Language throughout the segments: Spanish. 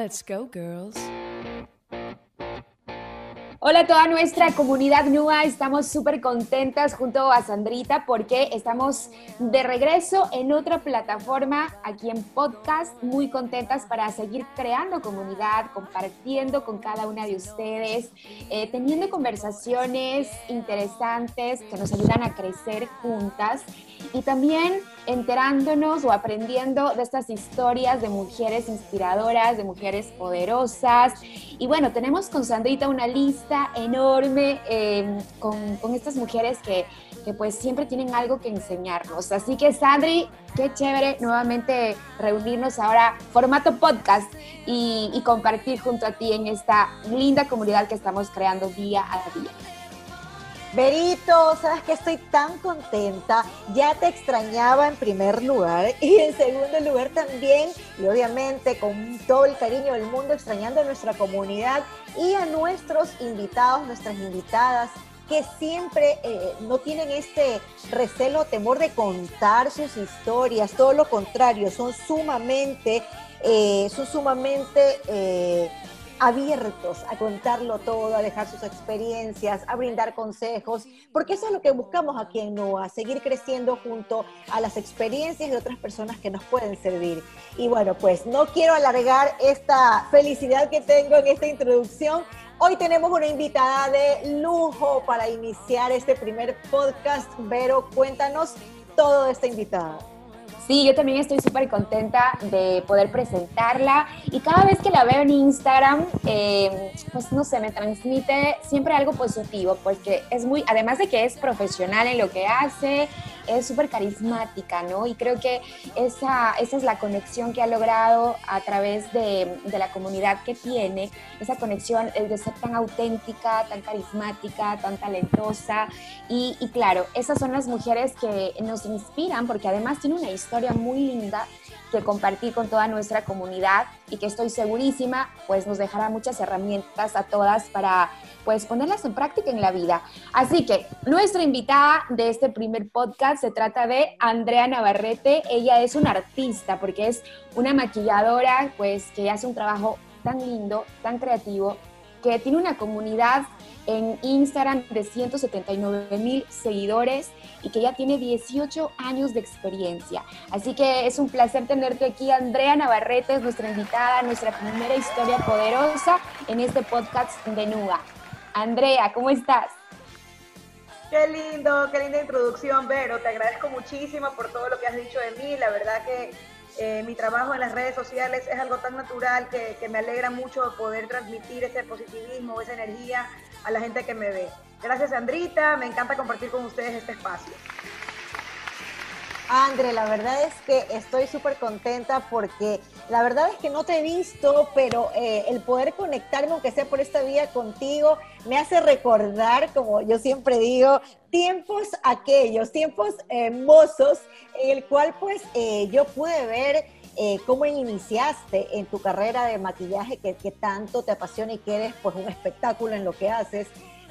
Let's go, girls. Hola a toda nuestra comunidad NUA, estamos súper contentas junto a Sandrita porque estamos de regreso en otra plataforma aquí en podcast, muy contentas para seguir creando comunidad, compartiendo con cada una de ustedes, eh, teniendo conversaciones interesantes que nos ayudan a crecer juntas y también enterándonos o aprendiendo de estas historias de mujeres inspiradoras, de mujeres poderosas. Y bueno, tenemos con Sandrita una lista enorme em, con, con, estas mujeres que, que, pues siempre tienen algo que enseñarnos. Así que Sandri, qué chévere nuevamente reunirnos ahora formato podcast y, y compartir junto a ti en esta linda comunidad que estamos creando día a día. Berito, sabes que estoy tan contenta, ya te extrañaba en primer lugar y en segundo lugar también, y obviamente con todo el cariño del mundo, extrañando a nuestra comunidad y a nuestros invitados, nuestras invitadas que siempre eh, no tienen este recelo temor de contar sus historias, todo lo contrario, son sumamente, eh, son sumamente eh, abiertos a contarlo todo, a dejar sus experiencias, a brindar consejos, porque eso es lo que buscamos aquí en NOA, seguir creciendo junto a las experiencias de otras personas que nos pueden servir. Y bueno, pues no quiero alargar esta felicidad que tengo en esta introducción. Hoy tenemos una invitada de lujo para iniciar este primer podcast. Vero, cuéntanos todo de esta invitada. Sí, yo también estoy súper contenta de poder presentarla. Y cada vez que la veo en Instagram, eh, pues no sé, me transmite siempre algo positivo, porque es muy, además de que es profesional en lo que hace, es súper carismática, ¿no? Y creo que esa, esa es la conexión que ha logrado a través de, de la comunidad que tiene, esa conexión el de ser tan auténtica, tan carismática, tan talentosa. Y, y claro, esas son las mujeres que nos inspiran, porque además tiene una historia muy linda que compartir con toda nuestra comunidad y que estoy segurísima pues nos dejará muchas herramientas a todas para pues ponerlas en práctica en la vida. Así que nuestra invitada de este primer podcast se trata de Andrea Navarrete. Ella es una artista porque es una maquilladora pues que hace un trabajo tan lindo, tan creativo, que tiene una comunidad en Instagram de 179 mil seguidores y que ya tiene 18 años de experiencia. Así que es un placer tenerte aquí. Andrea Navarrete es nuestra invitada, nuestra primera historia poderosa en este podcast de Nuga. Andrea, ¿cómo estás? Qué lindo, qué linda introducción, Vero. Te agradezco muchísimo por todo lo que has dicho de mí. La verdad que eh, mi trabajo en las redes sociales es algo tan natural que, que, me alegra mucho poder transmitir ese positivismo, esa energía a la gente que me ve. Gracias, Andrita. Me encanta compartir con ustedes este espacio. Andre, la verdad es que estoy súper contenta porque la verdad es que no te he visto, pero eh, el poder conectarme, aunque sea por esta vía contigo, me hace recordar, como yo siempre digo, tiempos aquellos, tiempos hermosos, en el cual pues eh, yo pude ver eh, cómo iniciaste en tu carrera de maquillaje que, que tanto te apasiona y que eres pues un espectáculo en lo que haces.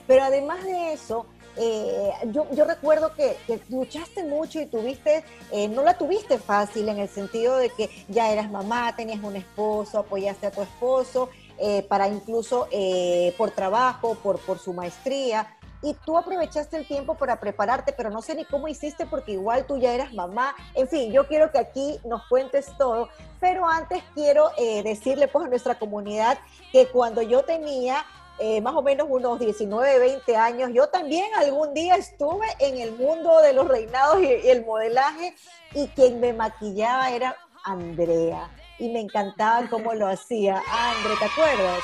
Pero además de eso, eh, yo, yo, recuerdo que, que, luchaste mucho y tuviste, eh, no la tuviste fácil en el sentido de que ya eras mamá, tenías un esposo, apoyaste a tu esposo eh, para incluso eh, por trabajo, por, por su maestría. Y tú aprovechaste el tiempo para prepararte, pero no sé ni cómo hiciste porque igual tú ya eras mamá. En fin, yo quiero que aquí nos cuentes todo, pero antes quiero eh, decirle pues a nuestra comunidad que cuando yo tenía eh, más o menos unos 19, 20 años. Yo también algún día estuve en el mundo de los reinados y, el modelaje y quien me maquillaba era Andrea y me encantaba cómo lo hacía. Andre, ¿te acuerdas?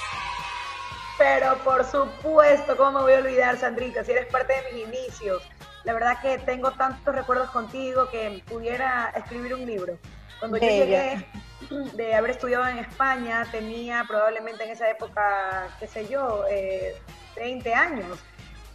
Pero por supuesto, ¿cómo me voy a olvidar, Sandrita? Si eres parte de mis inicios. La verdad que tengo tantos recuerdos contigo que pudiera escribir un libro. Cuando yo llegué de haber estudiado en España, tenía probablemente en esa época, qué sé yo, eh, 20 años.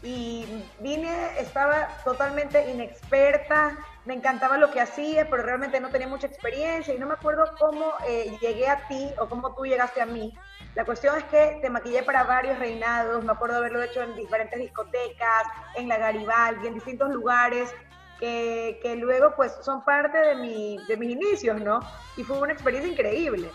Y vine, estaba totalmente inexperta, me encantaba lo que hacía, pero realmente no tenía mucha experiencia y no me acuerdo cómo eh, llegué a ti o cómo tú llegaste a mí. La cuestión es que te maquillé para varios reinados, me acuerdo haberlo hecho en diferentes discotecas, en la Garibaldi, en distintos lugares, que, luego pues son parte de, mi, de mis inicios, ¿no? Y fue una experiencia increíble.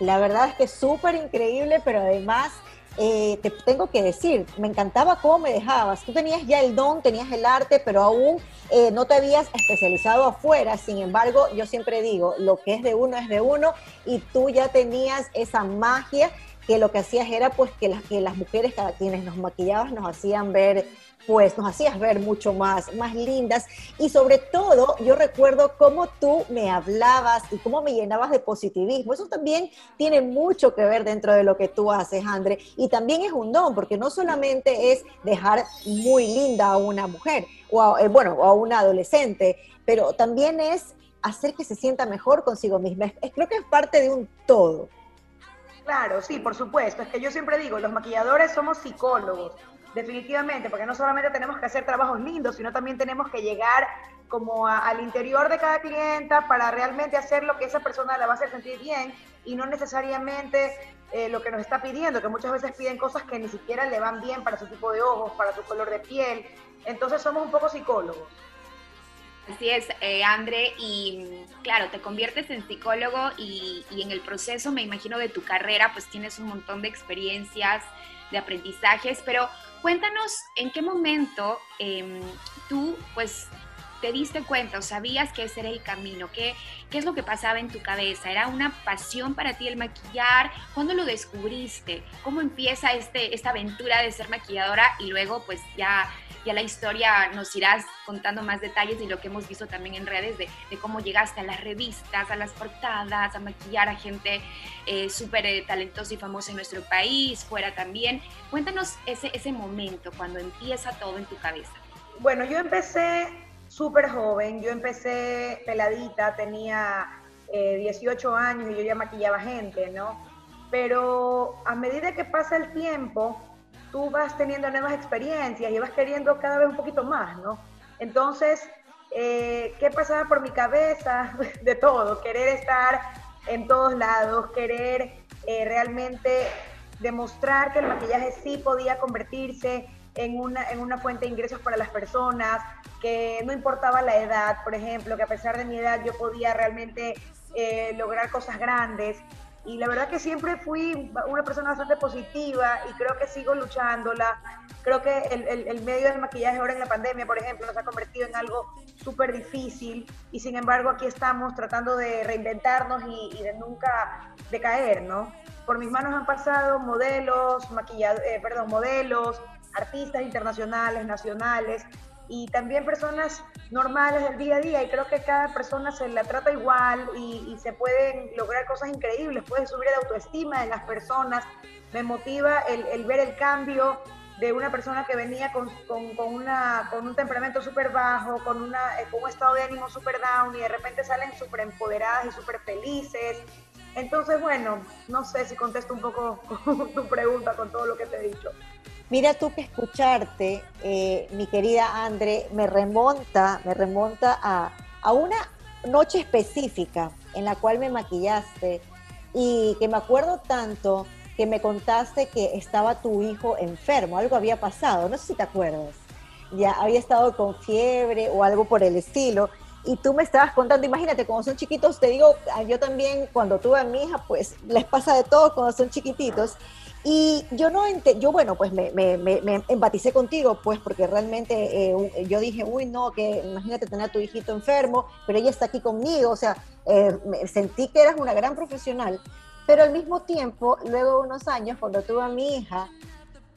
La verdad es que súper increíble, pero además eh, te tengo que decir, me encantaba cómo me dejabas. Tú tenías ya el don, tenías el arte, pero aún eh, no te habías especializado afuera. Sin embargo, yo siempre digo, lo que es de uno es de uno y tú ya tenías esa magia que lo que hacías era pues que las, que las mujeres, cada quienes nos maquillabas, nos hacían ver pues nos hacías ver mucho más, más lindas y sobre todo yo recuerdo cómo tú me hablabas y cómo me llenabas de positivismo. Eso también tiene mucho que ver dentro de lo que tú haces, Andre, y también es un don, porque no solamente es dejar muy linda a una mujer o a, eh, bueno, a una adolescente, pero también es hacer que se sienta mejor consigo misma. Creo que es parte de un todo. Claro, sí, por supuesto. Es que yo siempre digo, los maquilladores somos psicólogos definitivamente, porque no solamente tenemos que hacer trabajos lindos, sino también tenemos que llegar como al interior de cada clienta para realmente hacer lo que esa persona la va a hacer sentir bien y no necesariamente eh, lo que nos está pidiendo, que muchas veces piden cosas que ni siquiera le van bien para su tipo de ojos, para su color de piel. Entonces somos un poco psicólogos. Así es, eh, André, y claro, te conviertes en psicólogo y, y, en el proceso, me imagino, de tu carrera, pues tienes un montón de experiencias, de aprendizajes, pero cuéntanos en qué momento em, tú pues te diste cuenta o sabías que ese era el camino, ¿Qué, qué es lo que pasaba en tu cabeza, era una pasión para ti el maquillar, ¿cuándo lo descubriste? ¿Cómo empieza este, esta aventura de ser maquilladora y luego pues ya ya la historia nos irás contando más detalles de lo que hemos visto también en redes de, cómo llegaste a las revistas, a las portadas, a maquillar a gente eh, súper eh, talentosa y famosa en nuestro país, fuera también. Cuéntanos ese, ese momento cuando empieza todo en tu cabeza. Bueno, yo empecé súper joven, yo empecé peladita, tenía 18 eh, años y yo ya maquillaba gente, ¿no? Pero a medida que pasa el tiempo, tú vas teniendo nuevas experiencias y vas queriendo cada vez un poquito más, ¿no? Entonces, eh, ¿qué pasaba por mi cabeza? De todo, querer estar en todos lados, querer eh, realmente demostrar que el maquillaje sí podía convertirse en una, en una fuente de ingresos para las personas, que no importaba la edad, por ejemplo, que a pesar de mi edad yo podía realmente eh, lograr cosas grandes y la verdad que siempre fui una persona bastante positiva y creo que sigo luchándola. Creo que el, el, medio del maquillaje ahora en la pandemia, por ejemplo, nos ha convertido en algo súper difícil y sin embargo aquí estamos tratando de reinventarnos y, de nunca decaer, ¿no? Por mis manos han pasado modelos, maquilladores, eh, perdón, modelos, artistas internacionales, nacionales, y también personas normales del día a día y creo que cada persona se la trata igual y, se pueden lograr cosas increíbles, puede subir la autoestima de las personas, me motiva el, ver el cambio de una persona que venía con, una, con un temperamento súper bajo, con, una, eh, con un estado de ánimo súper down y de repente salen súper empoderadas y súper felices. Entonces, bueno, no sé si contesto un poco tu pregunta con todo lo que te he dicho. Mira tú que escucharte, eh, mi querida Andre, me remonta, me remonta a, a una noche específica en la cual me maquillaste y que me acuerdo tanto que me contaste que estaba tu hijo enfermo, algo había pasado, no sé si te acuerdas, ya había estado con fiebre o algo por el estilo, y tú me estabas contando, imagínate, cuando son chiquitos, te digo, yo también cuando tuve a mi hija, pues les pasa de todo cuando son chiquititos, y yo no yo bueno, pues me, me, me, empaticé contigo, pues porque realmente eh, yo dije, uy, no, que imagínate tener a tu hijito enfermo, pero ella está aquí conmigo, o sea, eh, sentí que eras una gran profesional, pero al mismo tiempo, luego de unos años, cuando tuve a mi hija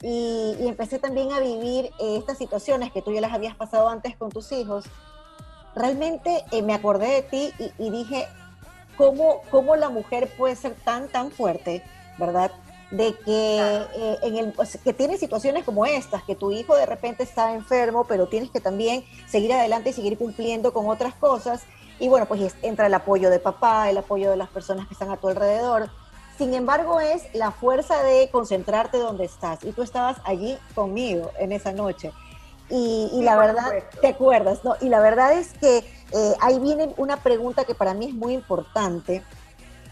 y, empecé también a vivir eh, estas situaciones que tú ya las habías pasado antes con tus hijos, realmente me acordé de ti y, y dije, ¿cómo, ¿cómo la mujer puede ser tan, tan fuerte, verdad? De que, eh, en el, que tienes situaciones como estas, que tu hijo de repente está enfermo, pero tienes que también seguir adelante y seguir cumpliendo con otras cosas. Y bueno, pues entra el apoyo de papá, el apoyo de las personas que están a tu alrededor. Sin embargo, es la fuerza de concentrarte donde estás. Y tú estabas allí conmigo en esa noche. Y, la verdad, ¿te acuerdas? No? Y la verdad es que eh, ahí viene una pregunta que para mí es muy importante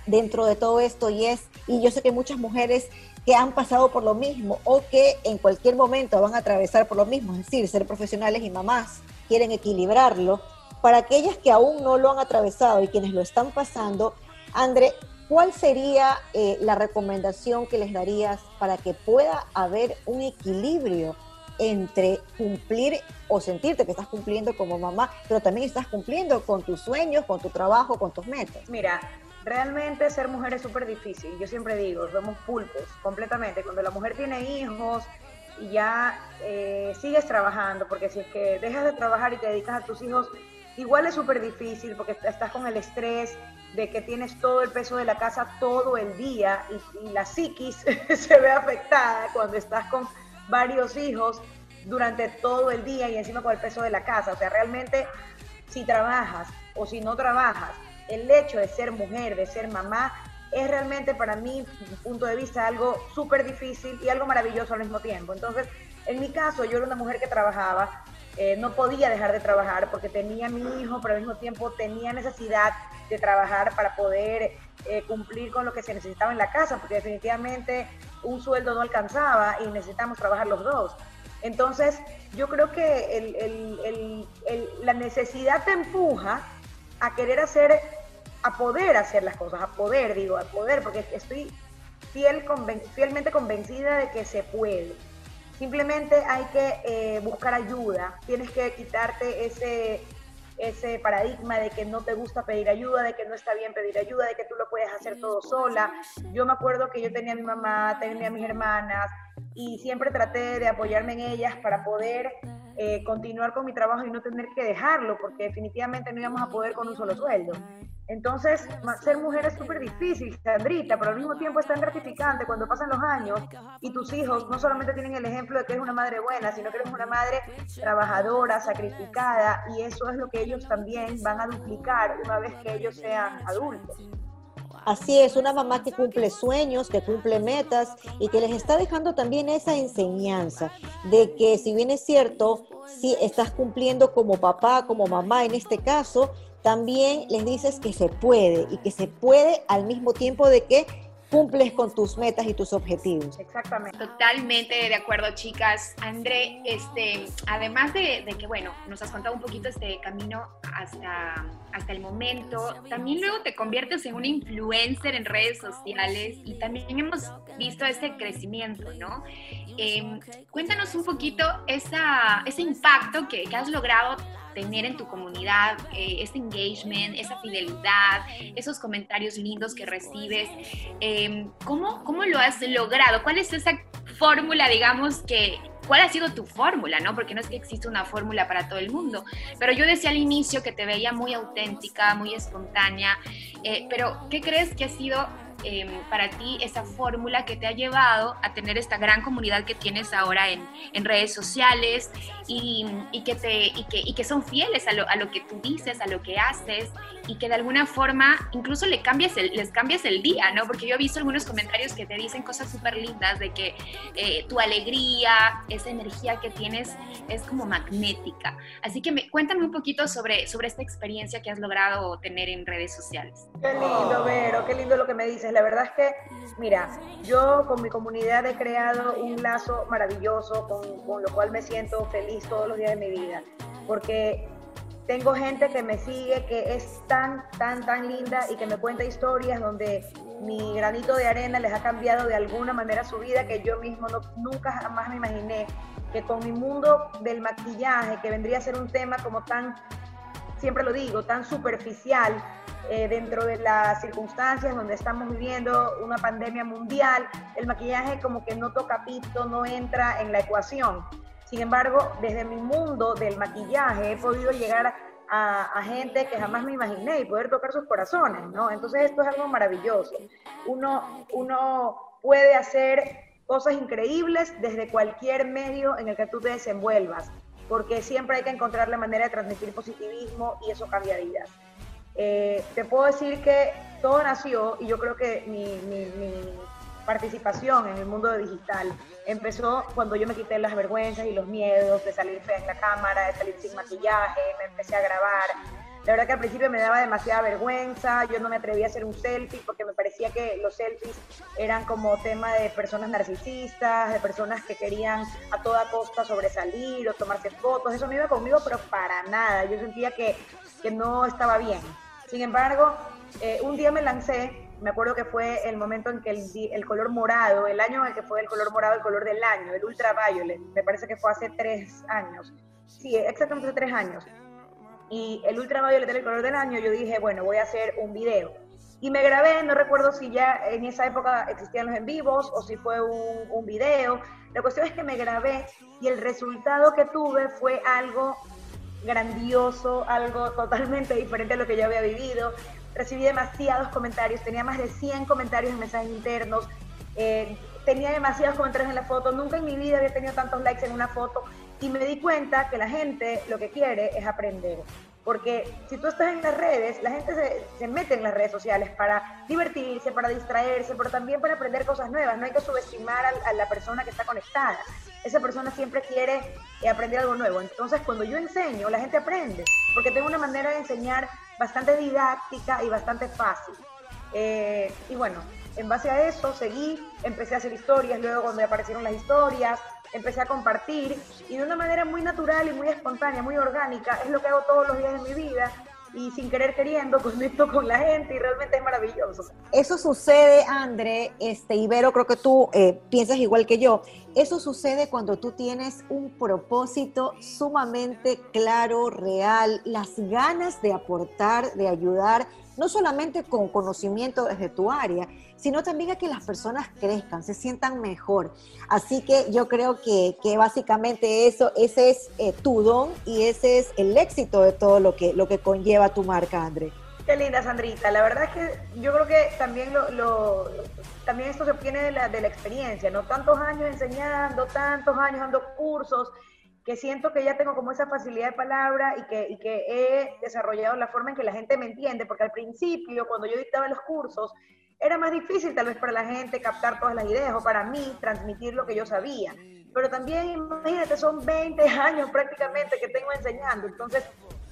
dentro de todo esto y es, y yo sé que muchas mujeres que han pasado por lo mismo o que en cualquier momento van a atravesar por lo mismo, es decir, ser profesionales y mamás, quieren equilibrarlo. Para aquellas que aún no lo han atravesado y quienes lo están pasando, André, ¿cuál sería eh, la recomendación que les darías para que pueda haber un equilibrio entre cumplir o sentirte que estás cumpliendo como mamá, pero también estás cumpliendo con tus sueños, con tu trabajo, con tus metas? Mira, realmente ser mujer es súper difícil. Yo siempre digo, somos pulpos completamente. Cuando la mujer tiene hijos y ya eh, sigues trabajando, porque si es que dejas de trabajar y te dedicas a tus hijos, igual es súper difícil porque estás con el estrés de que tienes todo el peso de la casa todo el día y, y la psiquis se ve afectada cuando estás con varios hijos durante todo el día y encima con el peso de la casa. O sea, realmente si trabajas o si no trabajas el hecho de ser mujer, de ser mamá, es realmente para mí, mi punto de vista, algo súper difícil y algo maravilloso al mismo tiempo. Entonces, en mi caso, yo era una mujer que trabajaba, eh, no podía dejar de trabajar porque tenía mi hijo, pero al mismo tiempo tenía necesidad de trabajar para poder eh, cumplir con lo que se necesitaba en la casa, porque definitivamente un sueldo no alcanzaba y necesitamos trabajar los dos. Entonces, yo creo que la necesidad te empuja a querer hacer a poder hacer las cosas, a poder, digo, a poder, porque estoy fiel, fielmente convencida de que se puede. Simplemente hay que eh, buscar ayuda, tienes que quitarte ese, ese paradigma de que no te gusta pedir ayuda, de que no está bien pedir ayuda, de que tú lo puedes hacer todo sola. Yo me acuerdo que yo tenía a mi mamá, tenía a mis hermanas y siempre traté de apoyarme en ellas para poder eh, continuar con mi trabajo y no tener que dejarlo, porque definitivamente no íbamos a poder con un solo sueldo. Entonces, ser mujer es súper difícil, Sandrita, pero al mismo tiempo es tan gratificante cuando pasan los años y tus hijos no solamente tienen el ejemplo de que eres una madre buena, sino que eres una madre trabajadora, sacrificada, y eso es lo que ellos también van a duplicar una vez que ellos sean adultos. Así es, una mamá que cumple sueños, que cumple metas y que les está dejando también esa enseñanza de que si bien es cierto, si estás cumpliendo como papá, como mamá en este caso, también les dices que se puede y que se puede al mismo tiempo de que cumples con tus metas y tus objetivos. Exactamente. Totalmente de acuerdo, chicas. André, este, además de, que, bueno, nos has contado un poquito este camino hasta, hasta el momento, también luego te conviertes en una influencer en redes sociales y también hemos visto ese crecimiento, ¿no? Em, cuéntanos un poquito esa, ese impacto que has logrado tener en tu comunidad eh, ese engagement, esa fidelidad, esos comentarios lindos que recibes. Em, ¿cómo, ¿Cómo lo has logrado? ¿Cuál es esa fórmula, digamos, que, ¿cuál ha sido tu fórmula? ¿no? Porque no es que existe una fórmula para todo el mundo. Pero yo decía al inicio que te veía muy auténtica, muy espontánea. Eh, pero, ¿qué crees que ha sido Em, para ti esa fórmula que te ha llevado a tener esta gran comunidad que tienes ahora en, en redes sociales y, y, que te, y, que, y que son fieles a lo, a lo, que tú dices, a lo que haces y que de alguna forma incluso le cambias el, les cambias el día, ¿no? Porque yo he visto algunos comentarios que te dicen cosas súper lindas de que eh, tu alegría, esa energía que tienes es como magnética. Así que me, cuéntame un poquito sobre, sobre esta experiencia que has logrado tener en redes sociales. Qué lindo, Vero, qué lindo lo que me dices. La verdad es que, mira, yo con mi comunidad he creado un lazo maravilloso con, con lo cual me siento feliz todos los días de mi vida. Porque tengo gente que me sigue que es tan, tan, tan linda y que me cuenta historias donde mi granito de arena les ha cambiado de alguna manera su vida que yo mismo no, nunca jamás me imaginé que con mi mundo del maquillaje, que vendría a ser un tema como tan, siempre lo digo, tan superficial, eh, dentro de las circunstancias donde estamos viviendo una pandemia mundial, el maquillaje como que no toca pito, no entra en la ecuación. Sin embargo, desde mi mundo del maquillaje he podido llegar a, gente que jamás me imaginé y poder tocar sus corazones, ¿no? Entonces esto es algo maravilloso. Uno, uno puede hacer cosas increíbles desde cualquier medio en el que tú te desenvuelvas, porque siempre hay que encontrar la manera de transmitir positivismo y eso cambia vidas. Eh, te puedo decir que todo nació, y yo creo que mi, mi, mi participación en el mundo digital empezó cuando yo me quité las vergüenzas y los miedos de salir fea en la cámara, de salir sin maquillaje, me empecé a grabar. La verdad que al principio me daba demasiada vergüenza, yo no me atrevía a hacer un selfie porque me parecía que los selfies eran como tema de personas narcisistas, de personas que querían a toda costa sobresalir o tomarse fotos. Eso no iba conmigo, pero para nada. Yo sentía que, que no estaba bien. Sin embargo, eh, un día me lancé me acuerdo que fue el momento en que el, color morado, el año en el que fue el color morado el color del año, el ultraviolet, me parece que fue hace tres años. Sí, exactamente tres años. Y el ultraviolet era el color del año, yo dije, bueno, voy a hacer un video. Y me grabé, no recuerdo si ya en esa época existían los en vivos o si fue un, un video. La cuestión es que me grabé y el resultado que tuve fue algo grandioso, algo totalmente diferente a lo que yo había vivido. Recibí demasiados comentarios, tenía más de 100 comentarios en mensajes internos, eh, tenía demasiados comentarios en la foto, nunca en mi vida había tenido tantos likes en una foto y me di cuenta que la gente lo que quiere es aprender. Porque si tú estás en las redes, la gente se, mete en las redes sociales para divertirse, para distraerse, pero también para aprender cosas nuevas. No hay que subestimar a, a la persona que está conectada. Esa persona siempre quiere eh, aprender algo nuevo. Entonces, cuando yo enseño, la gente aprende, porque tengo una manera de enseñar bastante didáctica y bastante fácil. Eh, y bueno, en base a eso seguí, empecé a hacer historias, luego cuando aparecieron las historias, empecé a compartir y de una manera muy natural y muy espontánea, muy orgánica, es lo que hago todos los días de mi vida y sin querer queriendo conecto con la gente y realmente es maravilloso. Eso sucede, André, este, Ibero, creo que tú eh, piensas igual que yo. Eso sucede cuando tú tienes un propósito sumamente claro, real, las ganas de aportar, de ayudar, no solamente con conocimiento desde tu área, sino también a que las personas crezcan, se sientan mejor. Así que yo creo que, que básicamente eso, ese es eh, tu don y ese es el éxito de todo lo que, lo que conlleva tu marca, André. Qué linda, Sandrita. La verdad es que yo creo que también lo, lo también esto se obtiene de la, de la experiencia, ¿no? Tantos años enseñando, tantos años dando cursos, que siento que ya tengo como esa facilidad de palabra y que, he desarrollado la forma en que la gente me entiende, porque al principio, cuando yo dictaba los cursos, era más difícil tal vez para la gente captar todas las ideas o para mí transmitir lo que yo sabía. Pero también, imagínate, son 20 años prácticamente que tengo enseñando, entonces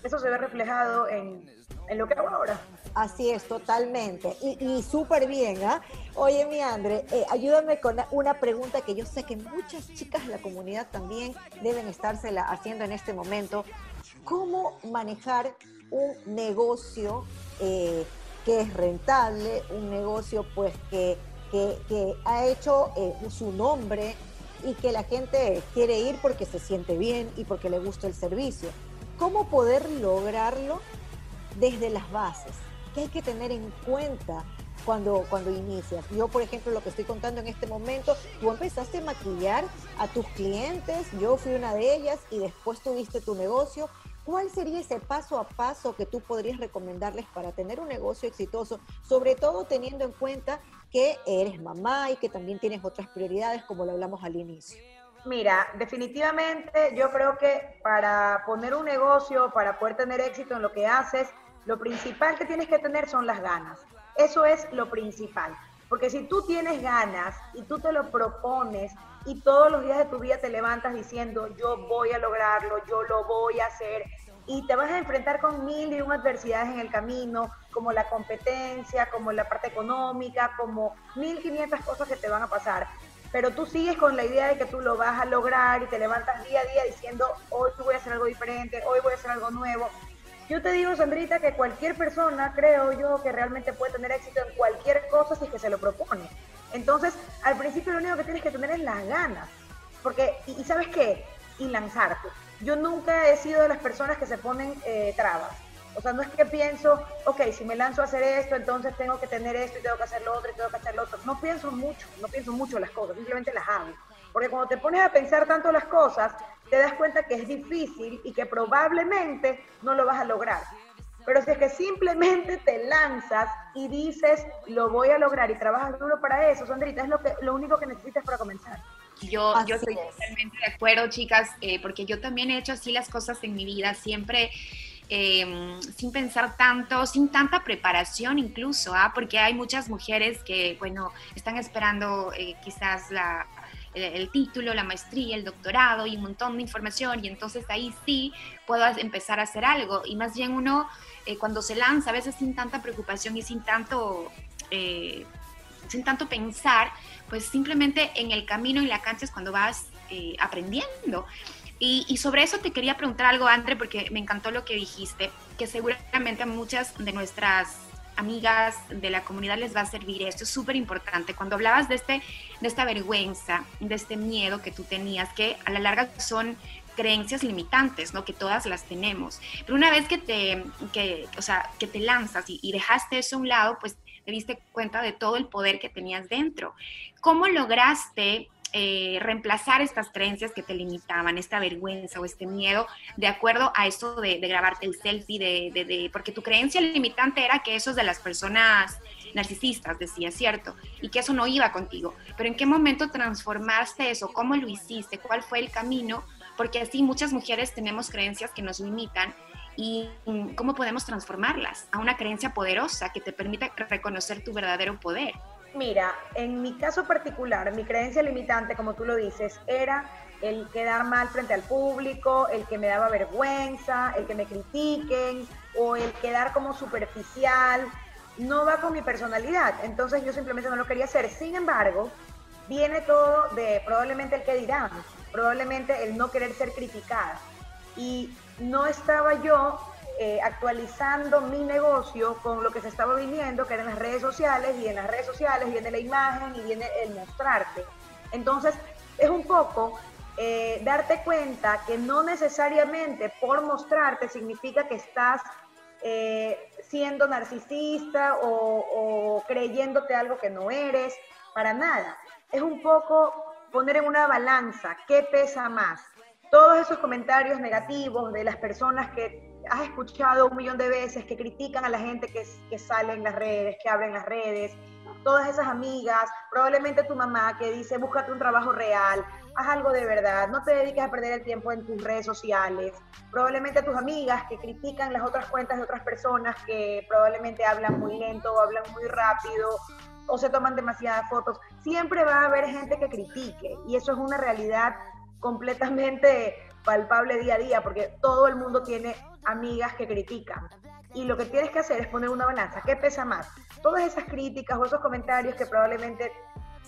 eso se ve reflejado en, en lo que hago ahora. Así es, totalmente. Y, y súper bien, ¿ah? Oye, mi Andre, eh, ayúdame con una pregunta que yo sé que muchas chicas de la comunidad también deben estársela haciendo en este momento. ¿Cómo manejar un negocio eh, que es rentable, un negocio pues que, que, que ha hecho eh, su nombre y que la gente quiere ir porque se siente bien y porque le gusta el servicio? ¿Cómo poder lograrlo desde las bases? ¿Qué hay que tener en cuenta cuando, cuando inicias? Yo, por ejemplo, lo que estoy contando en este momento, tú empezaste a maquillar a tus clientes, yo fui una de ellas y después tuviste tu negocio. ¿Cuál sería ese paso a paso que tú podrías recomendarles para tener un negocio exitoso, sobre todo teniendo en cuenta que eres mamá y que también tienes otras prioridades, como lo hablamos al inicio? Mira, definitivamente yo creo que para poner un negocio, para poder tener éxito en lo que haces, lo principal que tienes que tener son las ganas. Eso es lo principal. Porque si tú tienes ganas y tú te lo propones y todos los días de tu vida te levantas diciendo yo voy a lograrlo, yo lo voy a hacer y te vas a enfrentar con mil y un adversidades en el camino, como la competencia, como la parte económica, como mil quinientas cosas que te van a pasar pero tú sigues con la idea de que tú lo vas a lograr y te levantas día a día diciendo, hoy voy a hacer algo diferente, hoy voy a hacer algo nuevo. Yo te digo, Sandrita, que cualquier persona, creo yo, que realmente puede tener éxito en cualquier cosa si es que se lo propone. Entonces, al principio lo único que tienes que tener es las ganas. Porque, y, ¿sabes qué? Y lanzarte. Yo nunca he sido de las personas que se ponen eh, trabas. O sea, no es que pienso, ok, si me lanzo a hacer esto, entonces tengo que tener esto y tengo que hacer lo otro y tengo que hacer lo otro. No pienso mucho, no pienso mucho las cosas, simplemente las hago. Porque cuando te pones a pensar tanto las cosas, te das cuenta que es difícil y que probablemente no lo vas a lograr. Pero si es que simplemente te lanzas y dices, lo voy a lograr y trabajas duro para eso, Sandrita, es lo, que, lo único que necesitas para comenzar. Yo, yo estoy totalmente de acuerdo, chicas, eh, porque yo también he hecho así las cosas en mi vida. Siempre eh, sin pensar tanto, sin tanta preparación incluso, ¿ah? porque hay muchas mujeres que, bueno, están esperando eh, quizás la, el, título, la maestría, el doctorado y un montón de información y entonces ahí sí puedo empezar a hacer algo y más bien uno eh, cuando se lanza, a veces sin tanta preocupación y sin tanto... Eh, sin tanto pensar, pues simplemente en el camino y la cancha es cuando vas eh, aprendiendo. Y, sobre eso te quería preguntar algo, André, porque me encantó lo que dijiste, que seguramente muchas de nuestras amigas de la comunidad les va a servir esto, es súper importante. Cuando hablabas de, este, de esta vergüenza, de este miedo que tú tenías, que a la larga son creencias limitantes, ¿no? Que todas las tenemos. Pero una vez que te, que, o sea, que te lanzas y, dejaste eso a un lado, pues te diste cuenta de todo el poder que tenías dentro. ¿Cómo lograste eh, reemplazar estas creencias que te limitaban, esta vergüenza o este miedo, de acuerdo a eso de, grabarte el selfie, de, porque tu creencia limitante era que eso es de las personas narcisistas, decía, ¿cierto? Y que eso no iba contigo. Pero ¿en qué momento transformaste eso? ¿Cómo lo hiciste? ¿Cuál fue el camino? Porque así muchas mujeres tenemos creencias que nos limitan y mm, cómo podemos transformarlas a una creencia poderosa que te permita reconocer tu verdadero poder. Mira, en mi caso particular, mi creencia limitante, como tú lo dices, era el quedar mal frente al público, el que me daba vergüenza, el que me critiquen o el quedar como superficial. No va con mi personalidad, entonces yo simplemente no lo quería hacer. Sin embargo, viene todo de probablemente el que dirán, probablemente el no querer ser criticada. Y no estaba yo eh, actualizando mi negocio con lo que se estaba viviendo, que eran las redes sociales, y en las redes sociales viene la imagen y viene el mostrarte. Entonces, es un poco eh, darte cuenta que no necesariamente por mostrarte significa que estás eh, siendo narcisista o, o creyéndote algo que no eres, para nada. Es un poco poner en una balanza qué pesa más. Todos esos comentarios negativos de las personas que has escuchado un millón de veces que critican a la gente que, sale en las redes, que abre en las redes, todas esas amigas, probablemente tu mamá que dice búscate un trabajo real, haz algo de verdad, no te dediques a perder el tiempo en tus redes sociales, probablemente tus amigas que critican las otras cuentas de otras personas que probablemente hablan muy lento o hablan muy rápido o se toman demasiadas fotos, siempre va a haber gente que critique y eso es una realidad completamente palpable día a día porque todo el mundo tiene amigas que critican. Y lo que tienes que hacer es poner una balanza. ¿Qué pesa más? Todas esas críticas o esos comentarios que probablemente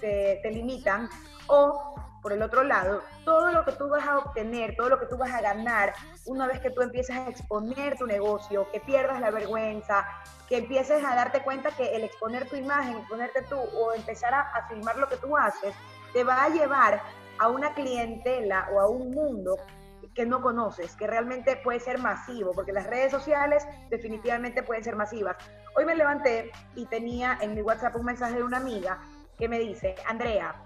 te, te limitan o por el otro lado, todo lo que tú vas a obtener, todo lo que tú vas a ganar una vez que tú empieces a exponer tu negocio, que pierdas la vergüenza, que empieces a darte cuenta que el exponer tu imagen, exponerte tú o empezar a, a filmar lo que tú haces, te va a llevar a una clientela o a un mundo que no conoces, que realmente puede ser masivo, porque las redes sociales definitivamente pueden ser masivas. Hoy me levanté y tenía en mi WhatsApp un mensaje de una amiga que me dice, Andrea,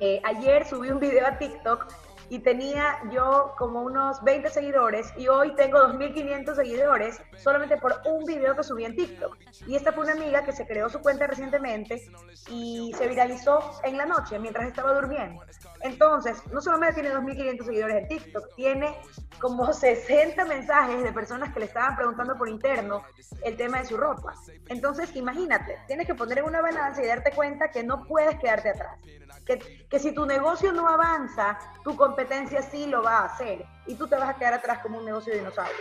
eh, ayer subí un video a TikTok y tenía yo como unos 20 seguidores y hoy tengo 2.500 seguidores solamente por un video que subí en TikTok. Y esta fue una amiga que se creó su cuenta recientemente y se viralizó en la noche mientras estaba durmiendo. Entonces, no solamente tiene 2.500 seguidores en TikTok, tiene como 60 mensajes de personas que le estaban preguntando por interno el tema de su ropa. Entonces, imagínate, tienes que poner en una balanza y darte cuenta que no puedes quedarte atrás. Que, que si tu negocio no avanza, tu competencia sí lo va a hacer y tú te vas a quedar atrás como un negocio de dinosaurio.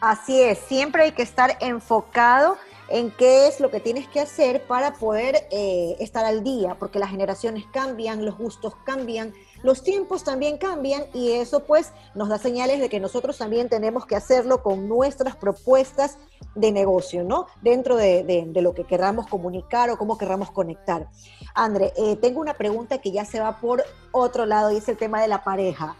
Así es, siempre hay que estar enfocado en qué es lo que tienes que hacer para poder eh, estar al día, porque las generaciones cambian, los gustos cambian, los tiempos también cambian y eso pues nos da señales de que nosotros también tenemos que hacerlo con nuestras propuestas de negocio, ¿no? Dentro de, lo que queramos comunicar o cómo queramos conectar. André, eh, tengo una pregunta que ya se va por otro lado y es el tema de la pareja.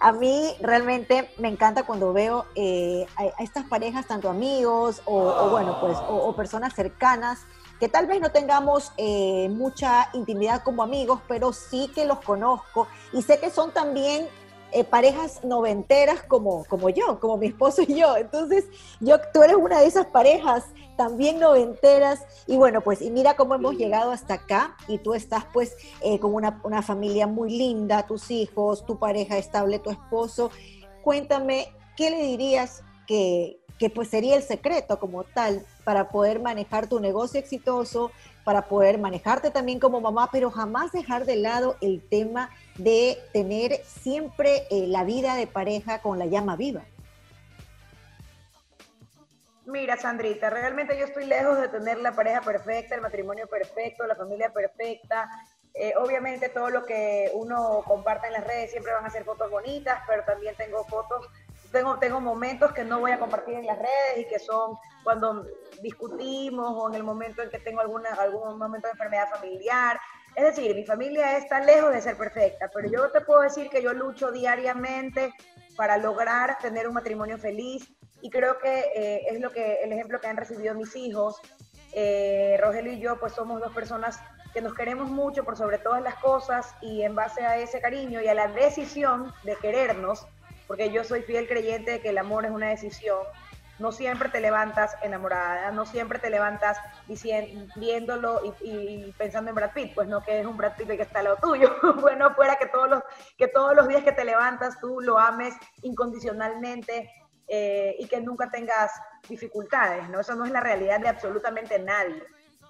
A mí realmente me encanta cuando veo eh, a, estas parejas, tanto amigos o, bueno, pues, o, personas cercanas, que tal vez no tengamos eh, mucha intimidad como amigos, pero sí que los conozco y sé que son también eh, parejas noventeras como, como yo, como mi esposo y yo. Entonces, yo, tú eres una de esas parejas también noventeras. Y bueno, pues, y mira cómo hemos llegado hasta acá. Y tú estás pues eh, con una, una familia muy linda, tus hijos, tu pareja estable, tu esposo. Cuéntame, ¿qué le dirías que, que pues sería el secreto como tal para poder manejar tu negocio exitoso, para poder manejarte también como mamá, pero jamás dejar de lado el tema de tener siempre eh, la vida de pareja con la llama viva. Mira, Sandrita, realmente yo estoy lejos de tener la pareja perfecta, el matrimonio perfecto, la familia perfecta. Eh, obviamente todo lo que uno comparte en las redes siempre van a ser fotos bonitas, pero también tengo fotos tengo, tengo momentos que no voy a compartir en las redes y que son cuando discutimos o en el momento en que tengo alguna, algún momento de enfermedad familiar. Es decir, mi familia está lejos de ser perfecta, pero yo te puedo decir que yo lucho diariamente para lograr tener un matrimonio feliz y creo que eh, es lo que el ejemplo que han recibido mis hijos. Eh, Rogelio y yo pues somos dos personas que nos queremos mucho por sobre todas las cosas y en base a ese cariño y a la decisión de querernos, porque yo soy fiel creyente de que el amor es una decisión, no siempre te levantas enamorada, no siempre te levantas diciendo, viéndolo y, pensando en Brad Pitt, pues no que es un Brad Pitt que está al lado tuyo. bueno, fuera que todos, los, que todos los días que te levantas tú lo ames incondicionalmente eh, y que nunca tengas dificultades, ¿no? Eso no es la realidad de absolutamente nadie.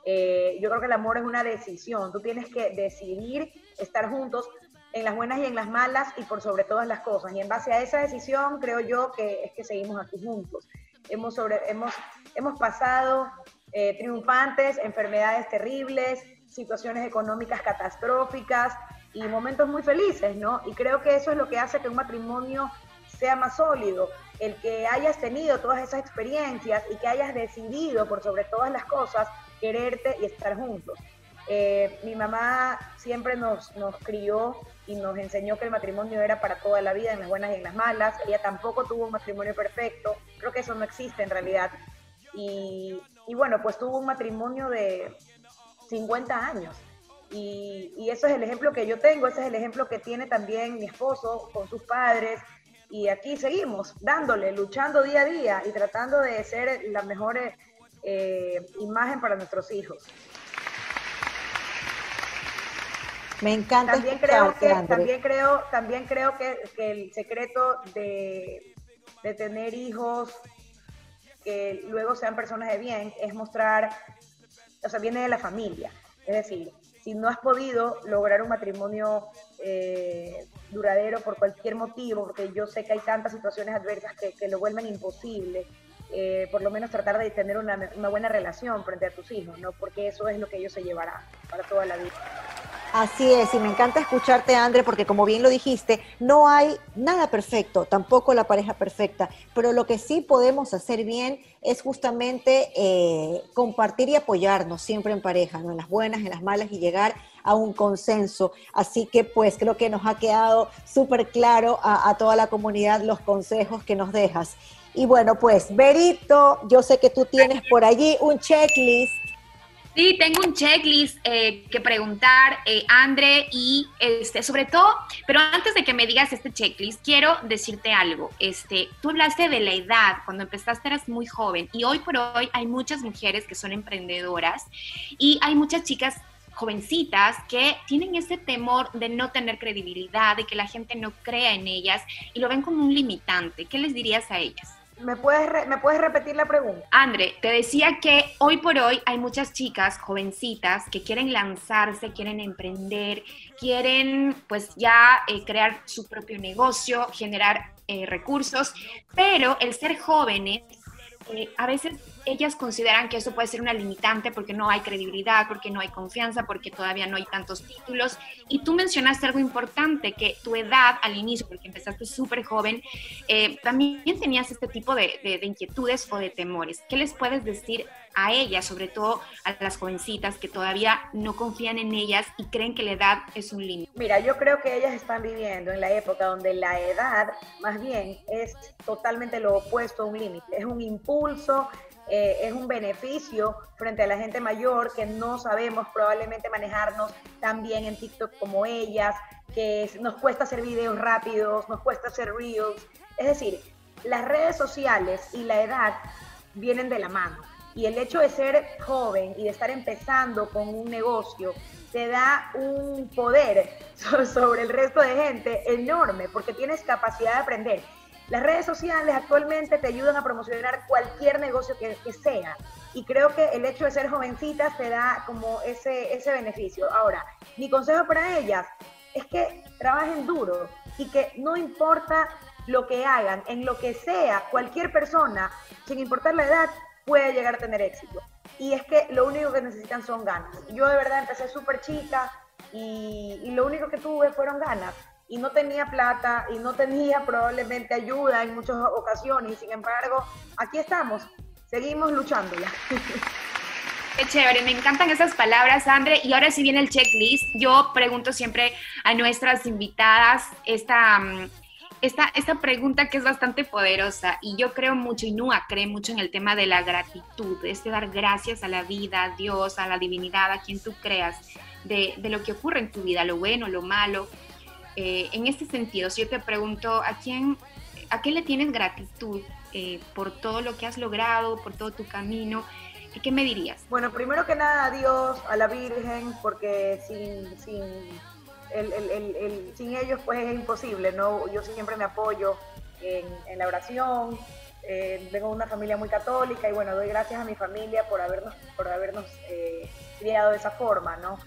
Eh, yo creo que el amor es una decisión, tú tienes que decidir estar juntos en las buenas y en las malas y por sobre todas las cosas. Y en base a esa decisión creo yo que es que seguimos aquí juntos hemos, sobre, hemos, hemos pasado eh, triunfantes, enfermedades terribles, situaciones económicas catastróficas y momentos muy felices, ¿no? Y creo que eso es lo que hace que un matrimonio sea más sólido, el que hayas tenido todas esas experiencias y que hayas decidido por sobre todas las cosas quererte y estar juntos. Eh, mi mamá siempre nos, nos crió y nos enseñó que el matrimonio era para toda la vida, en las buenas y en las malas. Ella tampoco tuvo un matrimonio perfecto, creo que eso no existe en realidad. Y, y bueno, pues tuvo un matrimonio de 50 años. Y, y, eso es el ejemplo que yo tengo, ese es el ejemplo que tiene también mi esposo con sus padres. Y aquí seguimos dándole, luchando día a día y tratando de ser la mejor eh, imagen para nuestros hijos. Me encanta. También creo que, también creo, también creo que, el secreto de, tener hijos que luego sean personas de bien es mostrar, o sea, viene de la familia. Es decir, si no has podido lograr un matrimonio eh, duradero por cualquier motivo, porque yo sé que hay tantas situaciones adversas que, lo vuelven imposible, eh, por lo menos tratar de tener una, una buena relación frente a tus hijos, ¿no? Porque eso es lo que ellos se llevarán para toda la vida. Así es, y me encanta escucharte, André, porque como bien lo dijiste, no hay nada perfecto, tampoco la pareja perfecta, pero lo que sí podemos hacer bien es justamente eh, compartir y apoyarnos siempre en pareja, ¿no? en las buenas, en las malas y llegar a un consenso. Así que pues creo que nos ha quedado súper claro a, a toda la comunidad los consejos que nos dejas. Y bueno, pues, Berito, yo sé que tú tienes por allí un checklist Sí, tengo un checklist eh, que preguntar, eh, Andre, y este, sobre todo, pero antes de que me digas este checklist, quiero decirte algo. Este, tú hablaste de la edad, cuando empezaste eras muy joven, y hoy por hoy hay muchas mujeres que son emprendedoras y hay muchas chicas jovencitas que tienen ese temor de no tener credibilidad, de que la gente no crea en ellas y lo ven como un limitante. ¿Qué les dirías a ellas? ¿Me puedes, ¿Me puedes repetir la pregunta? Andre, te decía que hoy por hoy hay muchas chicas jovencitas que quieren lanzarse, quieren emprender, quieren pues ya eh, crear su propio negocio, generar eh, recursos, pero el ser jóvenes eh, a veces ellas consideran que eso puede ser una limitante porque no hay credibilidad, porque no hay confianza, porque todavía no hay tantos títulos. Y tú mencionaste algo importante, que tu edad al inicio, porque empezaste súper joven, eh, también tenías este tipo de, de, inquietudes o de temores. ¿Qué les puedes decir a ellas, sobre todo a las jovencitas que todavía no confían en ellas y creen que la edad es un límite? Mira, yo creo que ellas están viviendo en la época donde la edad más bien es totalmente lo opuesto a un límite, es un impulso, eh, es un beneficio frente a la gente mayor que no sabemos probablemente manejarnos tan bien en TikTok como ellas, que nos cuesta hacer videos rápidos, nos cuesta hacer reels. Es decir, las redes sociales y la edad vienen de la mano. Y el hecho de ser joven y de estar empezando con un negocio te da un poder sobre el resto de gente enorme porque tienes capacidad de aprender. Las redes sociales actualmente te ayudan a promocionar cualquier negocio que, sea. Y creo que el hecho de ser jovencitas te da como ese, ese beneficio. Ahora, mi consejo para ellas es que trabajen duro y que no importa lo que hagan, en lo que sea, cualquier persona, sin importar la edad, puede llegar a tener éxito. Y es que lo único que necesitan son ganas. Yo de verdad empecé súper chica y, y, lo único que tuve fueron ganas y no tenía plata y no tenía probablemente ayuda en muchas ocasiones y sin embargo aquí estamos, seguimos luchándola. Qué chévere, me encantan esas palabras, Andre. Y ahora sí viene el checklist. Yo pregunto siempre a nuestras invitadas esta, mm, esta, esta pregunta que es bastante poderosa. Y yo creo mucho, y Nua cree mucho en el tema de la gratitud, es de dar gracias a la vida, a Dios, a la divinidad, a quien tú creas, de, de lo que ocurre en tu vida, lo bueno, lo malo. Eh, en este sentido, si yo te pregunto, ¿a quién, a qué le tienes gratitud eh, por todo lo que has logrado, por todo tu camino? ¿Qué me dirías? Bueno, primero que nada a Dios, a la Virgen, porque sin, sin, el, el, el, sin ellos pues es imposible, ¿no? Yo siempre me apoyo en, la oración, eh, vengo una familia muy católica y bueno, doy gracias a mi familia por habernos, por habernos eh, criado de esa forma, ¿no?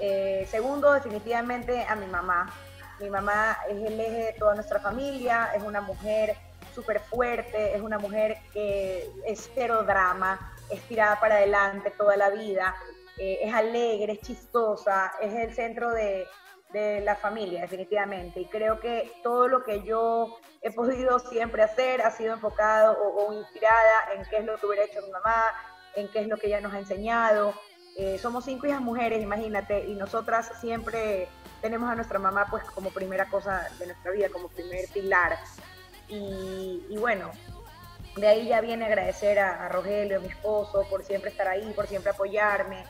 Eh, segundo, definitivamente a mi mamá. Mi mamá es el eje de toda nuestra familia, es una mujer súper fuerte, es una mujer que es cero drama, es tirada para adelante toda la vida, eh, es alegre, es chistosa, es el centro de, la familia, definitivamente. Y creo que todo lo que yo he podido siempre hacer ha sido enfocado o, o inspirada en qué es lo que hubiera hecho mi mamá, en qué es lo que ella nos ha enseñado. Eh, somos cinco hijas mujeres, imagínate, y nosotras siempre tenemos a nuestra mamá pues como primera cosa de nuestra vida, como primer pilar. Y, bueno, de ahí ya viene agradecer a, a, Rogelio, mi esposo, por siempre estar ahí, por siempre apoyarme.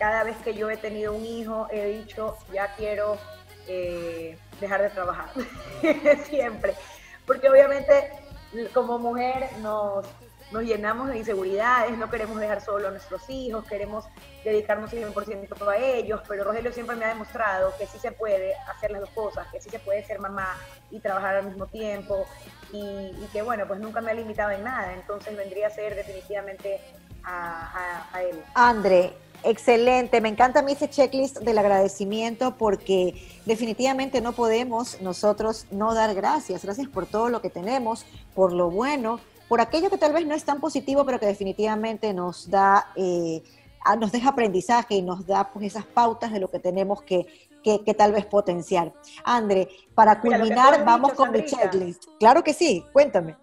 Cada vez que yo he tenido un hijo, he dicho, ya quiero eh, dejar de trabajar. siempre. Porque obviamente como mujer nos, nos llenamos de inseguridades, no queremos dejar solo a nuestros hijos, queremos dedicarnos 100% a ellos, pero Rogelio siempre me ha demostrado que sí se puede hacer las dos cosas, que sí se puede ser mamá y trabajar al mismo tiempo, y, que bueno, pues nunca me ha limitado en nada, entonces vendría a ser definitivamente a, a él. André, Excelente, me encanta a mí ese checklist del agradecimiento porque definitivamente no podemos nosotros no dar gracias. Gracias por todo lo que tenemos, por lo bueno, por aquello que tal vez no es tan positivo, pero que definitivamente nos da, eh, nos deja aprendizaje y nos da pues esas pautas de lo que tenemos que, que, que tal vez potenciar. André, para culminar, Mira, vamos dicho, con Sandrita, mi checklist. Claro que sí, cuéntame.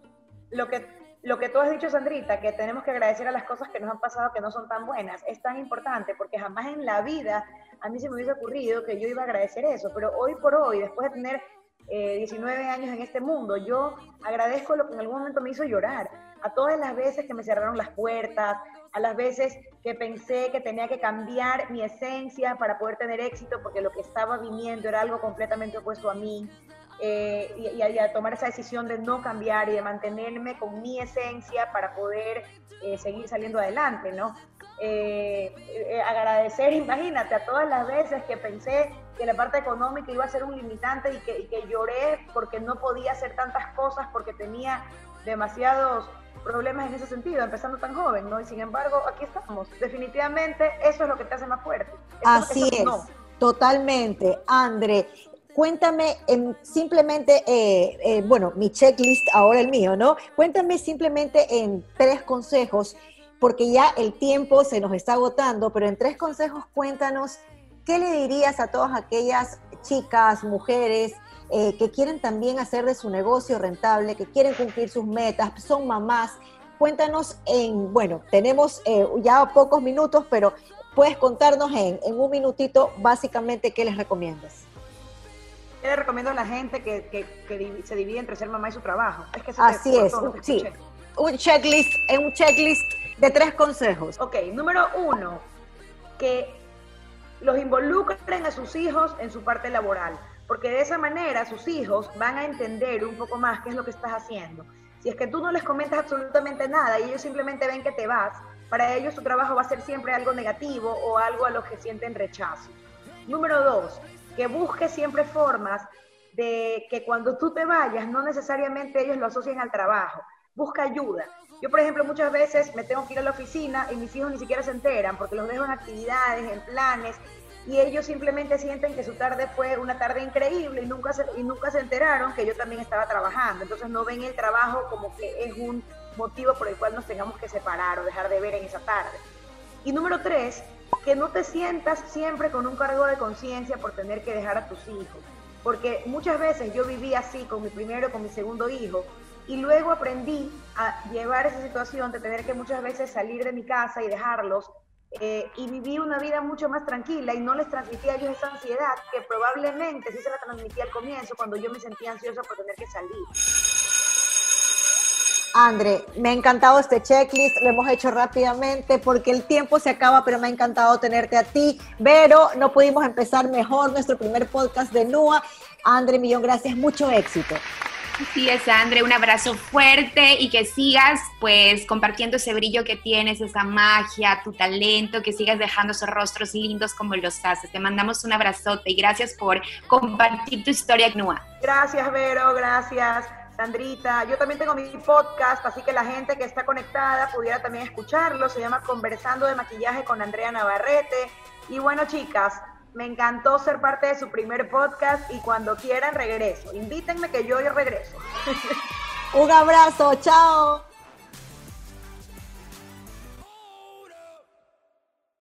Lo que lo que tú has dicho, Sandrita, que tenemos que agradecer a las cosas que nos han pasado que no son tan buenas, es tan importante porque jamás en la vida a mí se me hubiese ocurrido que yo iba a agradecer eso, pero hoy por hoy, después de tener eh, 19 años en este mundo, yo agradezco lo que en algún momento me hizo llorar, a todas las veces que me cerraron las puertas, a las veces que pensé que tenía que cambiar mi esencia para poder tener éxito porque lo que estaba viniendo era algo completamente opuesto a mí, eh, y, y, a tomar esa decisión de no cambiar y de mantenerme con mi esencia para poder eh, seguir saliendo adelante, ¿no? Eh, eh, agradecer, imagínate, a todas las veces que pensé que la parte económica iba a ser un limitante y que, y que lloré porque no podía hacer tantas cosas porque tenía demasiados problemas en ese sentido, empezando tan joven, ¿no? Y sin embargo, aquí estamos. Definitivamente eso es lo que te hace más fuerte. Eso, Así eso es, no. totalmente. André, cuéntame en, simplemente, eh, eh, bueno, mi checklist, ahora el mío, ¿no? Cuéntame simplemente en tres consejos, porque ya el tiempo se nos está agotando, pero en tres consejos cuéntanos, ¿qué le dirías a todas aquellas chicas, mujeres, eh, que quieren también hacer de su negocio rentable, que quieren cumplir sus metas, son mamás? Cuéntanos en, bueno, tenemos eh, ya pocos minutos, pero puedes contarnos en, en un minutito básicamente qué les recomiendas yo le recomiendo a la gente que, que, que, se divide entre ser mamá y su trabajo. Es que Así es, sí. Un checklist, un checklist de tres consejos. Ok, número uno, que los involucren a sus hijos en su parte laboral, porque de esa manera sus hijos van a entender un poco más qué es lo que estás haciendo. Si es que tú no les comentas absolutamente nada y ellos simplemente ven que te vas, para ellos su trabajo va a ser siempre algo negativo o algo a lo que sienten rechazo. Número dos, que busque siempre formas de que cuando tú te vayas, no necesariamente ellos lo asocien al trabajo. Busca ayuda. Yo, por ejemplo, muchas veces me tengo que ir a la oficina y mis hijos ni siquiera se enteran porque los dejo en actividades, en planes, y ellos simplemente sienten que su tarde fue una tarde increíble y nunca se, y nunca se enteraron que yo también estaba trabajando. Entonces no ven el trabajo como que es un motivo por el cual nos tengamos que separar o dejar de ver en esa tarde. Y número tres, que no te sientas siempre con un cargo de conciencia por tener que dejar a tus hijos. Porque muchas veces yo viví así con mi primero, con mi segundo hijo, y luego aprendí a llevar esa situación de tener que muchas veces salir de mi casa y dejarlos, eh, y viví una vida mucho más tranquila y no les transmitía a ellos esa ansiedad que probablemente sí se la transmitía al comienzo cuando yo me sentía ansiosa por tener que salir. Andre, me ha encantado este checklist, lo hemos hecho rápidamente porque el tiempo se acaba, pero me ha encantado tenerte a ti. Pero no pudimos empezar mejor nuestro primer podcast de NUA. Andre, millón gracias, mucho éxito. Sí, es Andre, un abrazo fuerte y que sigas pues compartiendo ese brillo que tienes, esa magia, tu talento, que sigas dejando esos rostros lindos como los haces. Te mandamos un abrazote y gracias por compartir tu historia, NUA. Gracias, Vero, gracias. Sandrita, yo también tengo mi podcast, así que la gente que está conectada pudiera también escucharlo. Se llama Conversando de Maquillaje con Andrea Navarrete. Y bueno, chicas, me encantó ser parte de su primer podcast y cuando quieran regreso. Invítenme que yo, yo regreso. Un abrazo, chao.